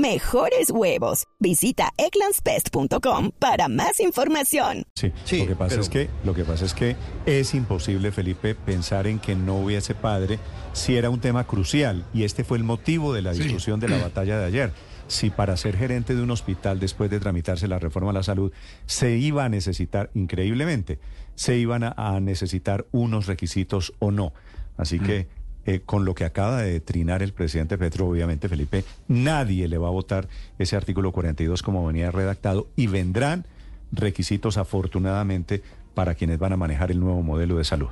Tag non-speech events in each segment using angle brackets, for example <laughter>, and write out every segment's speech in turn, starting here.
Mejores huevos. Visita egglandsbest.com para más información. Sí, Sí, lo que pasa pero- es que lo que pasa es que es imposible, Felipe, pensar en que no hubiese padre si era un tema crucial y este fue el motivo de la discusión de la <clears throat> batalla de ayer. Si para ser gerente de un hospital después de tramitarse la reforma a la salud se iba a necesitar increíblemente, se iban a, a necesitar unos requisitos o no. Así que eh, con lo que acaba de trinar el presidente Petro, obviamente, Felipe, nadie le va a votar ese artículo 42 como venía redactado y vendrán requisitos afortunadamente para quienes van a manejar el nuevo modelo de salud.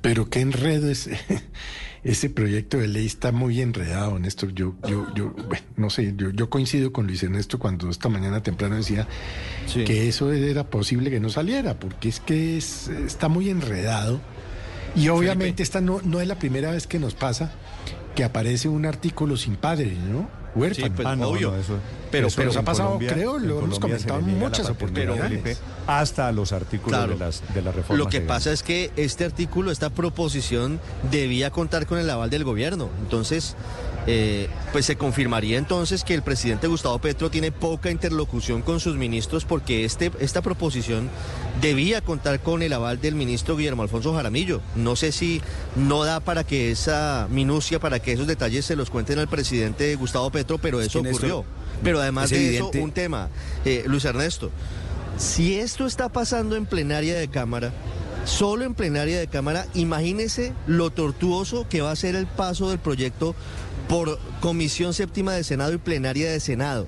Pero qué enredo es <laughs> ese proyecto de ley está muy enredado, Néstor. Yo, yo, yo, bueno, no sé, yo, yo coincido con Luis Ernesto cuando esta mañana temprano decía Sí. que eso era posible que no saliera, porque es que es- está muy enredado. Y obviamente esta no, no es la primera vez que nos pasa que aparece un artículo sin padre, ¿no? Huérfano. Sí, pues, Ah, no, obvio. no, eso- Pero- eso pero en ha pasado, Colombia- creo, lo hemos comentado en muchas oportunidades. Felipe, hasta los artículos Claro. de las de la reforma. Lo que pasa es que este artículo, esta proposición, debía contar con el aval del gobierno. Entonces, eh, pues se confirmaría entonces que el presidente Gustavo Petro tiene poca interlocución con sus ministros porque este, esta proposición debía contar con el aval del ministro Guillermo Alfonso Jaramillo. No sé si no da para que esa minucia, para que esos detalles se los cuenten al presidente Gustavo Petro, pero eso ocurrió. Pero además es de evidente- eso, un tema, eh, Luis Ernesto. Si esto está pasando en plenaria de Cámara, solo en plenaria de Cámara, imagínese lo tortuoso que va a ser el paso del proyecto por Comisión Séptima de Senado y plenaria de Senado.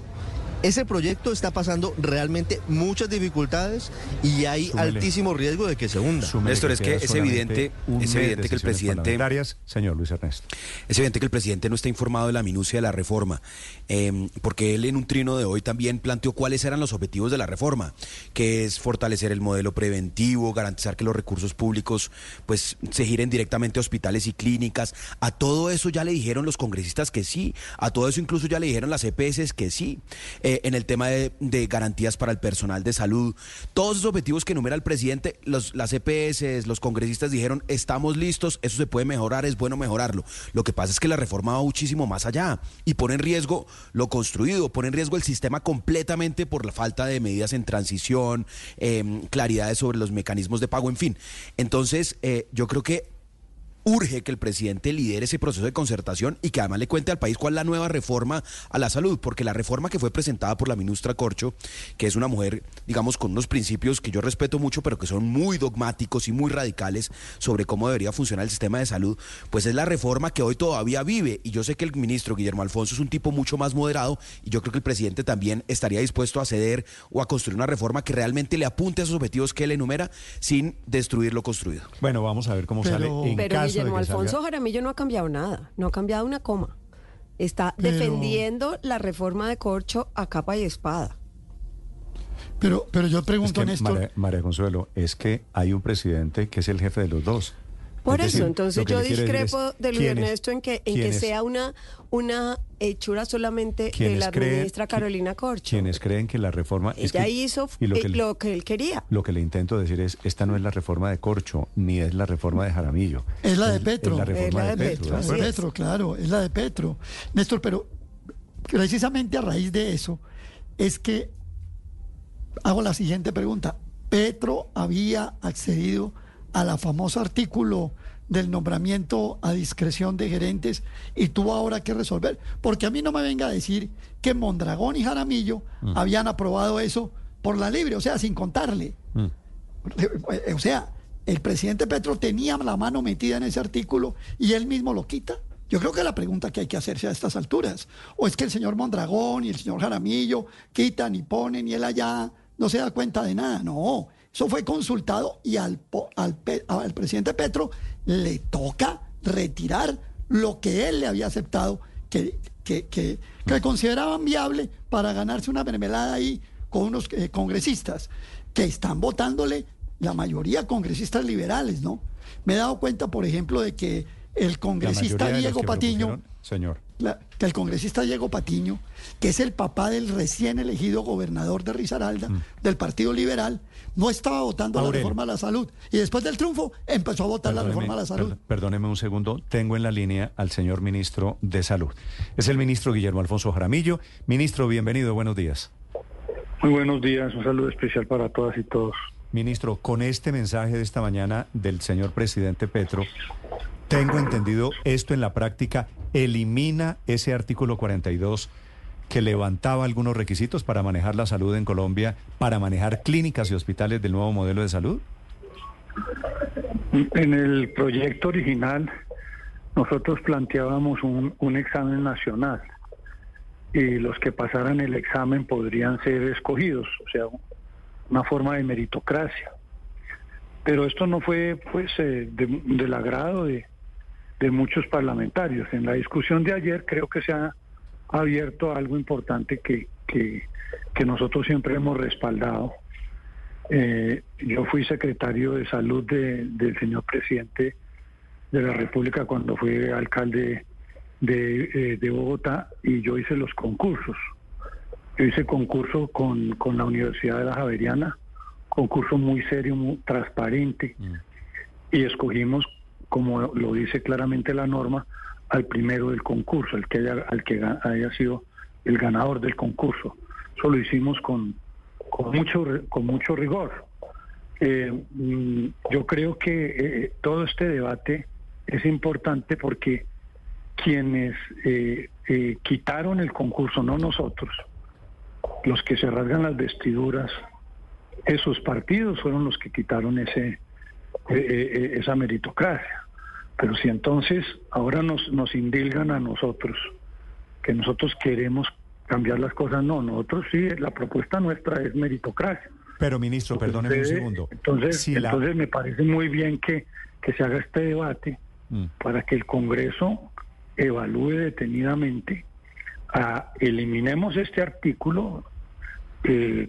Ese proyecto está pasando realmente muchas dificultades y hay Súmele. altísimo riesgo de que se hunda. Súmele Néstor, es que es evidente- es evidente que el presidente-. Señor Luis Ernesto. Es evidente que el presidente no está informado de la minucia de la reforma, eh, porque él en un trino de hoy también planteó cuáles eran los objetivos de la reforma, que es fortalecer el modelo preventivo, garantizar que los recursos públicos pues se giren directamente a hospitales y clínicas. A todo eso ya le dijeron los congresistas que sí, a todo eso incluso ya le dijeron las EPS que sí. Eh, en el tema de, garantías para el personal de salud, todos esos objetivos que enumera el presidente, los, las EPS, los congresistas dijeron estamos listos, eso se puede mejorar, es bueno mejorarlo. Lo que pasa es que la reforma va muchísimo más allá y pone en riesgo lo construido, pone en riesgo el sistema completamente por la falta de medidas en transición, eh, claridades sobre los mecanismos de pago, en fin. Entonces, eh, yo creo que urge que el presidente lidere ese proceso de concertación y que además le cuente al país cuál es la nueva reforma a la salud, porque la reforma que fue presentada por la ministra Corcho, que es una mujer, digamos, con unos principios que yo respeto mucho, pero que son muy dogmáticos y muy radicales sobre cómo debería funcionar el sistema de salud, pues es la reforma que hoy todavía vive. Y yo sé que el ministro Guillermo Alfonso es un tipo mucho más moderado y yo creo que el presidente también estaría dispuesto a ceder o a construir una reforma que realmente le apunte a esos objetivos que él enumera sin destruir lo construido. Bueno, vamos a ver cómo Pero- sale en Pero caso Guillermo de que Alfonso salga- Jaramillo no ha cambiado nada, no ha cambiado una coma. Está Pero- defendiendo la reforma de Corcho a capa y espada. Pero, pero yo Es pregunto, que, Néstor, María, María Consuelo, es que hay un presidente que es el jefe de los dos. Por Es eso, decir, entonces yo le discrepo es, de Luis ¿quiénes- Ernesto en que, en que sea una, una hechura solamente de la creen- ministra Carolina Corcho. Quienes creen que la reforma... es Ella que- hizo y lo eh, que, lo que él quería. lo que le intento decir es, esta no es la reforma de Corcho, ni es la reforma de Jaramillo. es la de Petro. Es la reforma Es la de, de Petro. Petro, ¿de Es Petro, claro, es la de Petro. Néstor, pero precisamente a raíz de eso es que hago la siguiente pregunta. Petro había accedido a la famoso artículo del nombramiento a discreción de gerentes y tuvo ahora que resolver. Porque a mí no me venga a decir que Mondragón y Jaramillo habían aprobado eso por la libre, o sea, sin contarle. Mm. O sea, el presidente Petro tenía la mano metida en ese artículo y él mismo lo quita. Yo creo que la pregunta que hay que hacerse a estas alturas, o es que el señor Mondragón y el señor Jaramillo quitan y ponen y él allá no se da cuenta de nada. No, eso fue consultado y al, al, al presidente Petro le toca retirar lo que él le había aceptado, que, que, que, que consideraban viable para ganarse una mermelada ahí con unos eh, congresistas. que están votándole la mayoría congresistas liberales, ¿no? Me he dado cuenta, por ejemplo, de que el congresista Diego Patiño, señor, que el congresista Diego Patiño, que es el papá del recién elegido gobernador de Risaralda, mm. del Partido Liberal, no estaba votando la reforma a la salud. Y después del triunfo empezó a votar la reforma a la salud. perdóneme un segundo, tengo en la línea al señor ministro de Salud. Es el ministro Guillermo Alfonso Jaramillo. Ministro, bienvenido, buenos días. Muy buenos días, un saludo especial para todas y todos. Ministro, con este mensaje de esta mañana del señor presidente Petro, tengo entendido esto en la práctica elimina ese artículo 42 que levantaba algunos requisitos para manejar la salud en Colombia, para manejar clínicas y hospitales del nuevo modelo de salud? En el proyecto original nosotros planteábamos un, examen nacional y los que pasaran el examen podrían ser escogidos, o sea, una forma de meritocracia. Pero esto no fue pues eh, del agrado de, muchos parlamentarios. En la discusión de ayer creo que se ha abierto algo importante que, que, nosotros siempre hemos respaldado. Eh, yo fui secretario de salud del señor presidente de la República cuando fue alcalde de, eh, de Bogotá y yo hice los concursos. Yo hice concurso con, con la Universidad de la Javeriana, concurso muy serio, muy transparente, mm. y escogimos, como lo dice claramente la norma, al primero del concurso, al que haya, al que haya sido el ganador del concurso. Eso lo hicimos con, con, mucho, con mucho rigor. Eh, mm, yo creo que eh, todo este debate es importante porque quienes eh, quitaron el concurso, no nosotros, los que se rasgan las vestiduras, esos partidos fueron los que quitaron ese eh, eh, eh, esa meritocracia. Pero si entonces ahora nos, nos indilgan a nosotros que nosotros queremos cambiar las cosas, no, nosotros sí, la propuesta nuestra es meritocracia. Pero ministro, perdóneme un segundo. Entonces, entonces me parece muy bien que, que se haga este debate mm. para que el Congreso evalúe detenidamente eliminemos este artículo,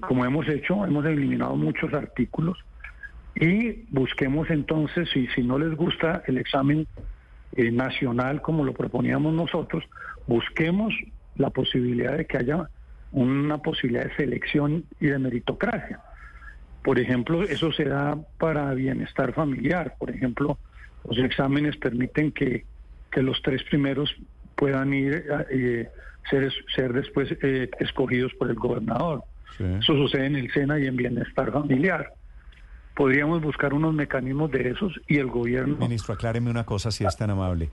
como hemos hecho, hemos eliminado muchos artículos, y busquemos entonces, si, si no les gusta el examen eh, nacional como lo proponíamos nosotros, busquemos la posibilidad de que haya una posibilidad de selección y de meritocracia. Por ejemplo, eso se da para bienestar familiar. Por ejemplo, los exámenes permiten que, que los tres primeros puedan ir eh, ser, ser después eh, escogidos por el gobernador. Eso sucede en el SENA y en Bienestar Familiar. Podríamos buscar unos mecanismos de esos y el gobierno... Ministro, acláreme una cosa si es tan amable.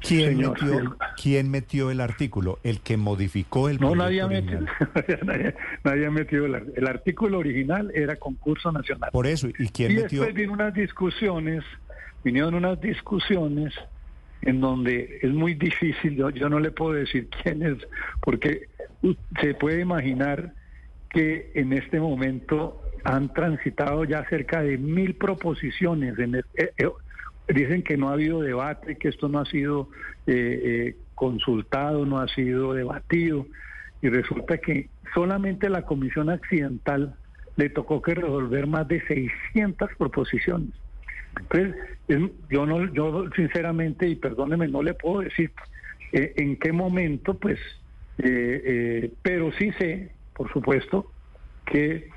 ¿Quién, metió, el... ¿Quién metió el artículo? ¿El que modificó el No, <laughs> nadie ha metido, nadie, metido el, el, artículo original, era concurso nacional. Por eso, ¿y quién y metió? después vino unas discusiones, vinieron unas discusiones en donde es muy difícil, yo, yo no le puedo decir <laughs> quién es, porque se puede imaginar que en este momento han transitado ya cerca de mil proposiciones. En eh, eh, dicen que no ha habido debate, que esto no ha sido eh, consultado, no ha sido debatido, y resulta que solamente la Comisión Accidental le tocó que resolver más de 600 proposiciones. Entonces, yo no, yo sinceramente, y perdóneme, no le puedo decir eh, en qué momento, pues, eh, eh, pero sí sé, por supuesto, que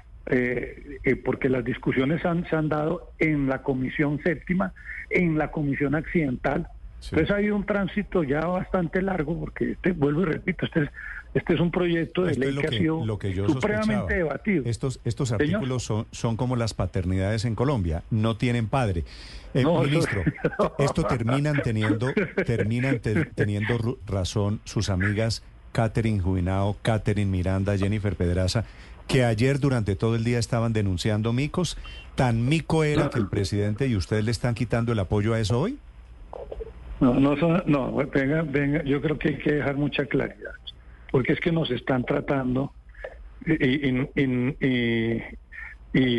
porque las discusiones han, se han dado en la comisión séptima, en la comisión accidental. Entonces ha habido un tránsito ya bastante largo, porque este, vuelvo y repito, este es este es un proyecto de ley que, ha sido supremamente debatido. Estos, estos artículos son, son como las paternidades en Colombia, no tienen padre. Eh, ministro, <laughs> esto terminan teniendo, terminan teniendo razón sus amigas Catherine Juinao, Catherine Miranda, Jennifer Pedraza, que ayer durante todo el día estaban denunciando micos. ¿Tan mico era que el presidente y ustedes le están quitando el apoyo a eso hoy? No, no, no, venga, venga, yo creo que hay que dejar mucha claridad porque es que nos están tratando y,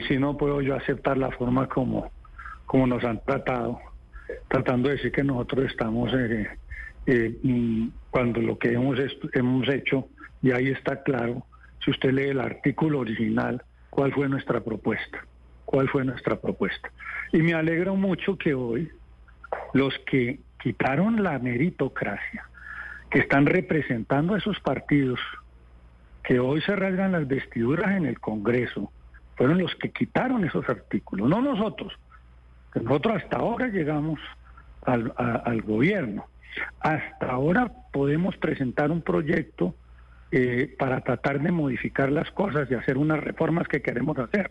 si no puedo yo aceptar la forma como, como nos han tratado, tratando de decir que nosotros estamos, eh, eh, mm, cuando lo que hemos, hemos hecho, y ahí está claro, si usted lee el artículo original, cuál fue nuestra propuesta, cuál fue nuestra propuesta. Y me alegro mucho que hoy los que quitaron la meritocracia, que están representando a esos partidos, que hoy se rasgan las vestiduras en el Congreso, fueron los que quitaron esos artículos, no nosotros. Nosotros hasta ahora llegamos al, al gobierno. Hasta ahora podemos presentar un proyecto eh, para tratar de modificar las cosas y hacer unas reformas que queremos hacer.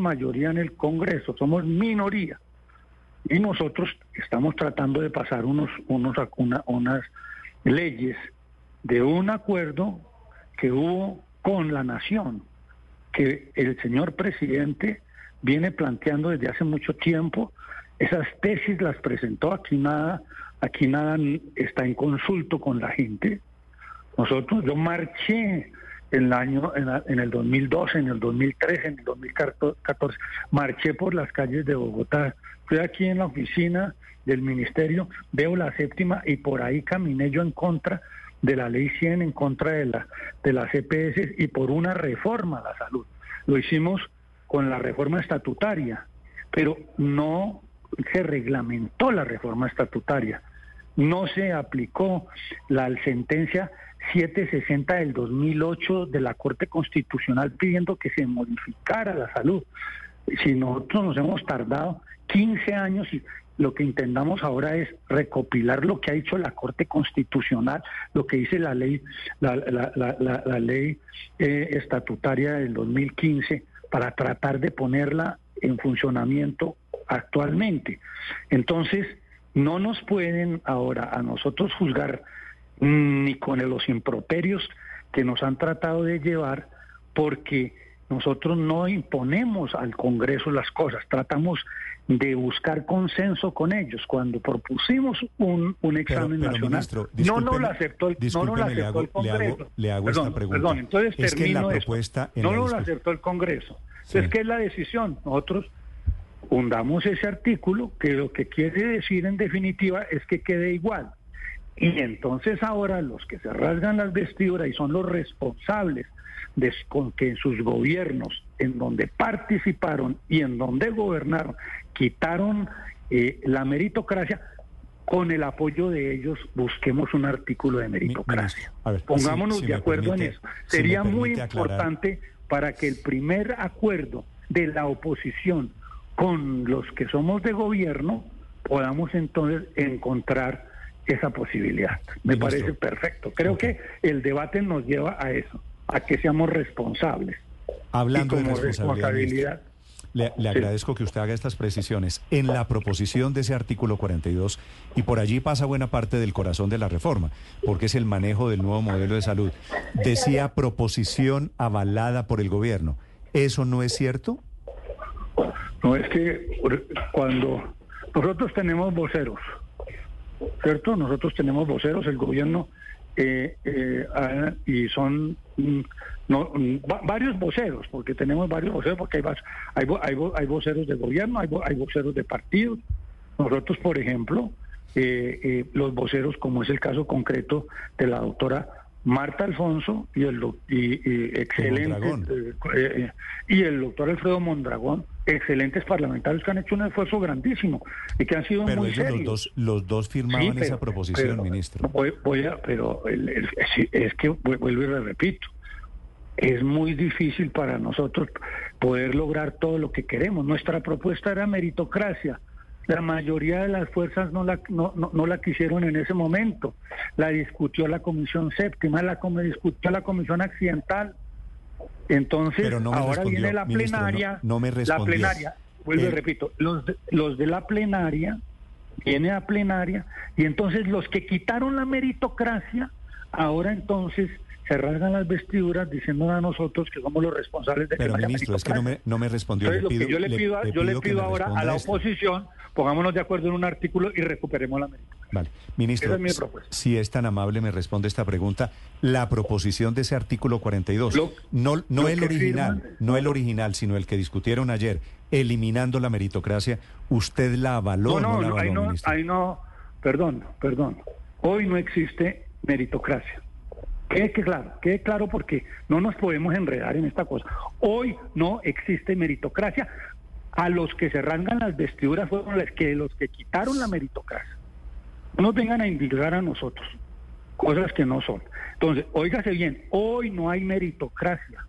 mayoría en el Congreso, somos minoría. Y nosotros estamos tratando de pasar unos, unos, unas leyes de un acuerdo que hubo con la nación, que el señor presidente viene planteando desde hace mucho tiempo. Esas tesis las presentó aquí nada, aquí nada está en consulto con la gente. Nosotros, yo marché en el año, en, el 2012, en el 2013, en el 2014, marché por las calles de Bogotá. Fui aquí en la oficina del ministerio, veo la séptima y por ahí caminé yo en contra de la ley 100, en contra de la de las EPS y por una reforma a la salud. Lo hicimos con la reforma estatutaria, pero no se reglamentó la reforma estatutaria, no se aplicó la sentencia 760 del 2008 de la Corte Constitucional pidiendo que se modificara la salud. Si nosotros nos hemos tardado 15 años y lo que intentamos ahora es recopilar lo que ha dicho la Corte Constitucional, lo que dice la ley, la, ley eh, estatutaria del 2015, para tratar de ponerla en funcionamiento actualmente. Entonces, no nos pueden ahora a nosotros juzgar ni con los improperios que nos han tratado de llevar, porque nosotros no imponemos al Congreso las cosas, tratamos de buscar consenso con ellos. Cuando propusimos un, un examen nacional, no nos lo aceptó el, no lo aceptó el Congreso. Le hago, esta pregunta. Perdón, entonces es termino que la propuesta no lo aceptó el Congreso. Entonces, ¿qué es la decisión? Nosotros fundamos ese artículo que lo que quiere decir en definitiva es que quede igual. Y entonces ahora los que se rasgan las vestiduras y son los responsables de con que en sus gobiernos, en donde participaron y en donde gobernaron, quitaron eh, la meritocracia, con el apoyo de ellos busquemos un artículo de meritocracia. Pongámonos de acuerdo en eso. Sería muy importante para que el primer acuerdo de la oposición con los que somos de gobierno podamos entonces encontrar esa posibilidad. Me parece perfecto. Creo que el debate nos lleva a eso, a que seamos responsables. Hablando de responsabilidad. le, agradezco que usted haga estas precisiones. En la proposición de ese artículo 42, y por allí pasa buena parte del corazón de la reforma, porque es el manejo del nuevo modelo de salud, decía proposición avalada por el gobierno. ¿Eso no es cierto? No, es que cuando nosotros tenemos voceros, ¿cierto? Nosotros tenemos voceros, el gobierno, eh, eh, y son mm, no, mm, varios voceros, porque tenemos varios voceros, porque hay, hay, hay, hay voceros de gobierno, hay, hay voceros de partidos. Nosotros, por ejemplo, eh, los voceros, como es el caso concreto de la doctora Marta Alfonso y el y, excelente y el doctor Alfredo Mondragón excelentes parlamentarios que han hecho un esfuerzo grandísimo y que han sido muy serios. Los dos, los dos firmaban esa proposición, ministro. Voy, a, pero es que vuelvo y le repito, es muy difícil para nosotros poder lograr todo lo que queremos. Nuestra propuesta era meritocracia. La mayoría de las fuerzas no la, no, no, la quisieron en ese momento. La discutió la Comisión Séptima, la discutió la Comisión Accidental entonces, ahora viene la plenaria. no, me la plenaria, vuelvo y eh, repito, los de, los de la plenaria, viene a plenaria, y entonces los que quitaron la meritocracia, ahora entonces se rasgan las vestiduras diciendo a nosotros que somos los responsables de Pero que no ministro, es que no me, no me respondió. Entonces, Le lo que pido- yo le pido, a- yo le pido ahora a la esto. oposición, pongámonos de acuerdo en un artículo y recuperemos la meritocracia. Vale. Ministro, es mi si es tan amable, me responde esta pregunta. La proposición de ese artículo 42, Lo- no, no el original, firman- no el original, sino el que discutieron ayer, eliminando la meritocracia, ¿usted la avaló No, no, no, la no, avaló, ahí no, ministro? ahí no, perdón, perdón. Hoy no existe meritocracia. Quede que claro, quede claro porque no nos podemos enredar en esta cosa. Hoy no existe meritocracia. A los que se rangan las vestiduras fueron los que, los que quitaron la meritocracia. No nos vengan a indicar a nosotros cosas que no son. Entonces, óigase bien, hoy no hay meritocracia.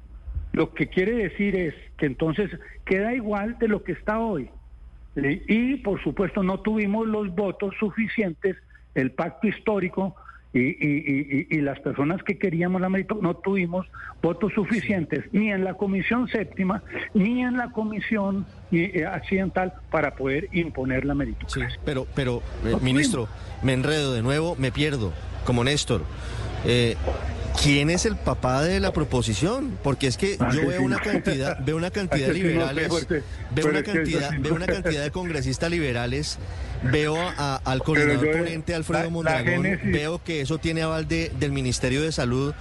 Lo que quiere decir es que entonces queda igual de lo que está hoy. Y por supuesto no tuvimos los votos suficientes, el pacto histórico y, y- y- y- las personas que queríamos la meritocracia, no tuvimos votos suficientes ni en la comisión séptima ni en la comisión eh, accidental para poder imponer la Sí, meritocracia. pero, pero eh, ministro, me enredo de nuevo, me pierdo, como Néstor. Eh, ¿Quién es el papá de la proposición? Porque es que yo veo una cantidad, veo una cantidad de <laughs> liberales, veo una cantidad, veo una cantidad de congresistas liberales, veo a- al coordinador yo- ponente Alfredo Mondragón, veo que eso tiene aval de- del Ministerio de Salud.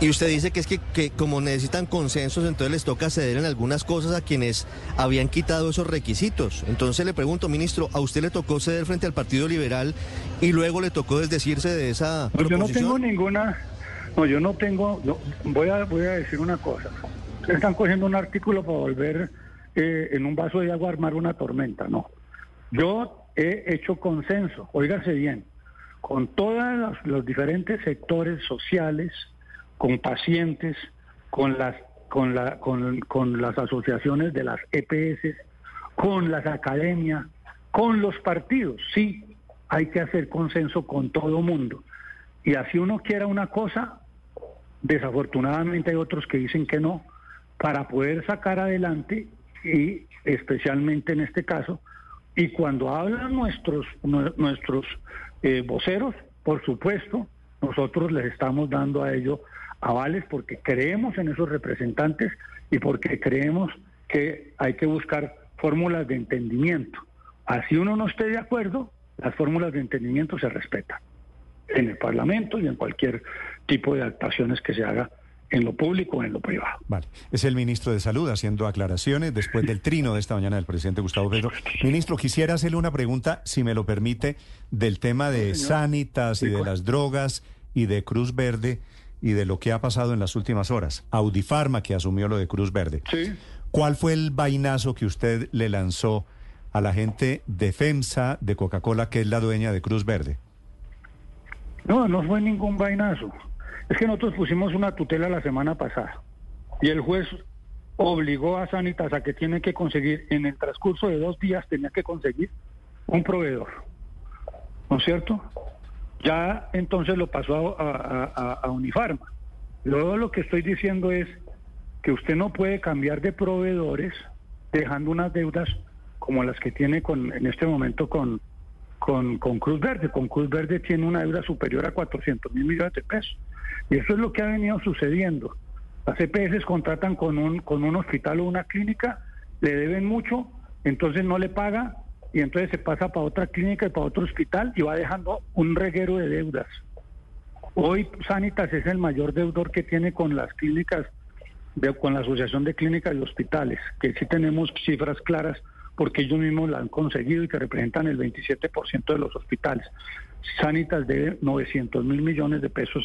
Y usted dice que es que, que como necesitan consensos, entonces les toca ceder en algunas cosas a quienes habían quitado esos requisitos. Entonces le pregunto, ministro, ¿a usted le tocó ceder frente al Partido Liberal y luego le tocó desdecirse de esa No, yo no tengo ninguna, no, yo no tengo, voy, a, voy a decir una cosa. Están cogiendo un artículo para volver eh, en un vaso de agua a armar una tormenta, no. Yo he hecho consenso, óigase bien, con todos los, diferentes sectores sociales, con pacientes, con las, con, la, con, con las asociaciones de las EPS, con las academias, con los partidos. Sí, hay que hacer consenso con todo mundo. Y así uno quiera una cosa, desafortunadamente hay otros que dicen que no, para poder sacar adelante y especialmente en este caso, y cuando hablan nuestros, nue- nuestros eh, voceros, por supuesto, nosotros les estamos dando a ellos avales porque creemos en esos representantes y porque creemos que hay que buscar fórmulas de entendimiento. Así uno no esté de acuerdo, las fórmulas de entendimiento se respetan en el Parlamento y en cualquier tipo de actuaciones que se haga en lo público o en lo privado. Vale, es el ministro de Salud haciendo aclaraciones después del trino de esta mañana del presidente Gustavo Petro. Ministro, quisiera hacerle una pregunta, si me lo permite, del tema de Sanitas y de las drogas y de Cruz Verde y de lo que ha pasado en las últimas horas. Audifarma, que asumió lo de Cruz Verde. Sí. ¿Cuál fue el vainazo que usted le lanzó a la gente de FEMSA de Coca-Cola, que es la dueña de Cruz Verde? No, no fue ningún vainazo. Es que nosotros pusimos una tutela la semana pasada y el juez obligó a Sanitas a que tiene que conseguir, en el transcurso de dos días tenía que conseguir un proveedor. ¿No es cierto? Ya entonces lo pasó a, Unifarma. Luego lo que estoy diciendo es que usted no puede cambiar de proveedores dejando unas deudas como las que tiene con, en este momento con, con, con Cruz Verde. Con Cruz Verde tiene una deuda superior a 400 mil millones de pesos. Y eso es lo que ha venido sucediendo. Las EPS contratan con un, con un hospital o una clínica, le deben mucho, entonces no le paga y entonces se pasa para otra clínica y para otro hospital y va dejando un reguero de deudas. Hoy Sanitas es el mayor deudor que tiene con las clínicas, de- con la Asociación de Clínicas y Hospitales, que sí tenemos cifras claras porque ellos mismos la han conseguido y que representan el 27% de los hospitales. Sanitas debe 900 mil millones de pesos